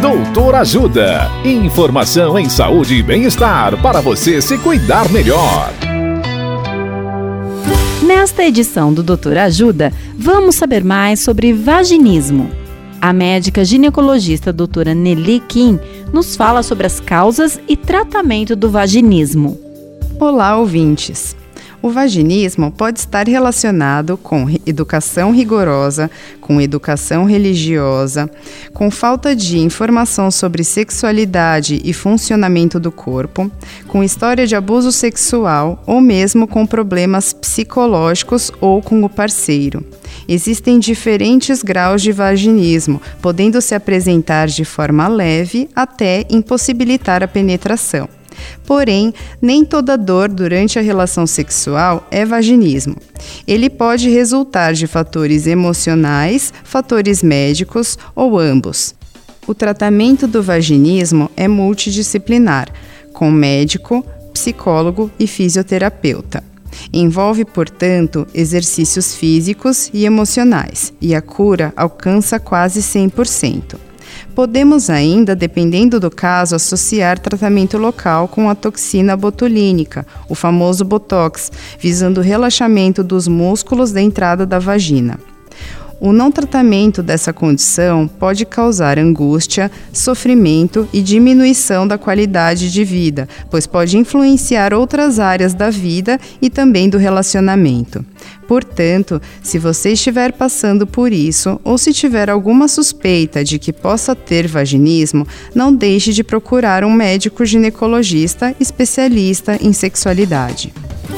Doutor Ajuda. Informação em saúde e bem-estar para você se cuidar melhor. Nesta edição do Doutor Ajuda, vamos saber mais sobre vaginismo. A médica ginecologista doutora Nelly Kim nos fala sobre as causas e tratamento do vaginismo. Olá, ouvintes! O vaginismo pode estar relacionado com educação rigorosa, com educação religiosa, com falta de informação sobre sexualidade e funcionamento do corpo, com história de abuso sexual ou mesmo com problemas psicológicos ou com o parceiro. Existem diferentes graus de vaginismo, podendo se apresentar de forma leve até impossibilitar a penetração. Porém, nem toda dor durante a relação sexual é vaginismo. Ele pode resultar de fatores emocionais, fatores médicos ou ambos. O tratamento do vaginismo é multidisciplinar, com médico, psicólogo e fisioterapeuta. Envolve, portanto, exercícios físicos e emocionais, e a cura alcança quase 100%. Podemos ainda, dependendo do caso, associar tratamento local com a toxina botulínica, o famoso Botox, visando o relaxamento dos músculos da entrada da vagina. O não tratamento dessa condição pode causar angústia, sofrimento e diminuição da qualidade de vida, pois pode influenciar outras áreas da vida e também do relacionamento. Portanto, se você estiver passando por isso ou se tiver alguma suspeita de que possa ter vaginismo, não deixe de procurar um médico ginecologista especialista em sexualidade.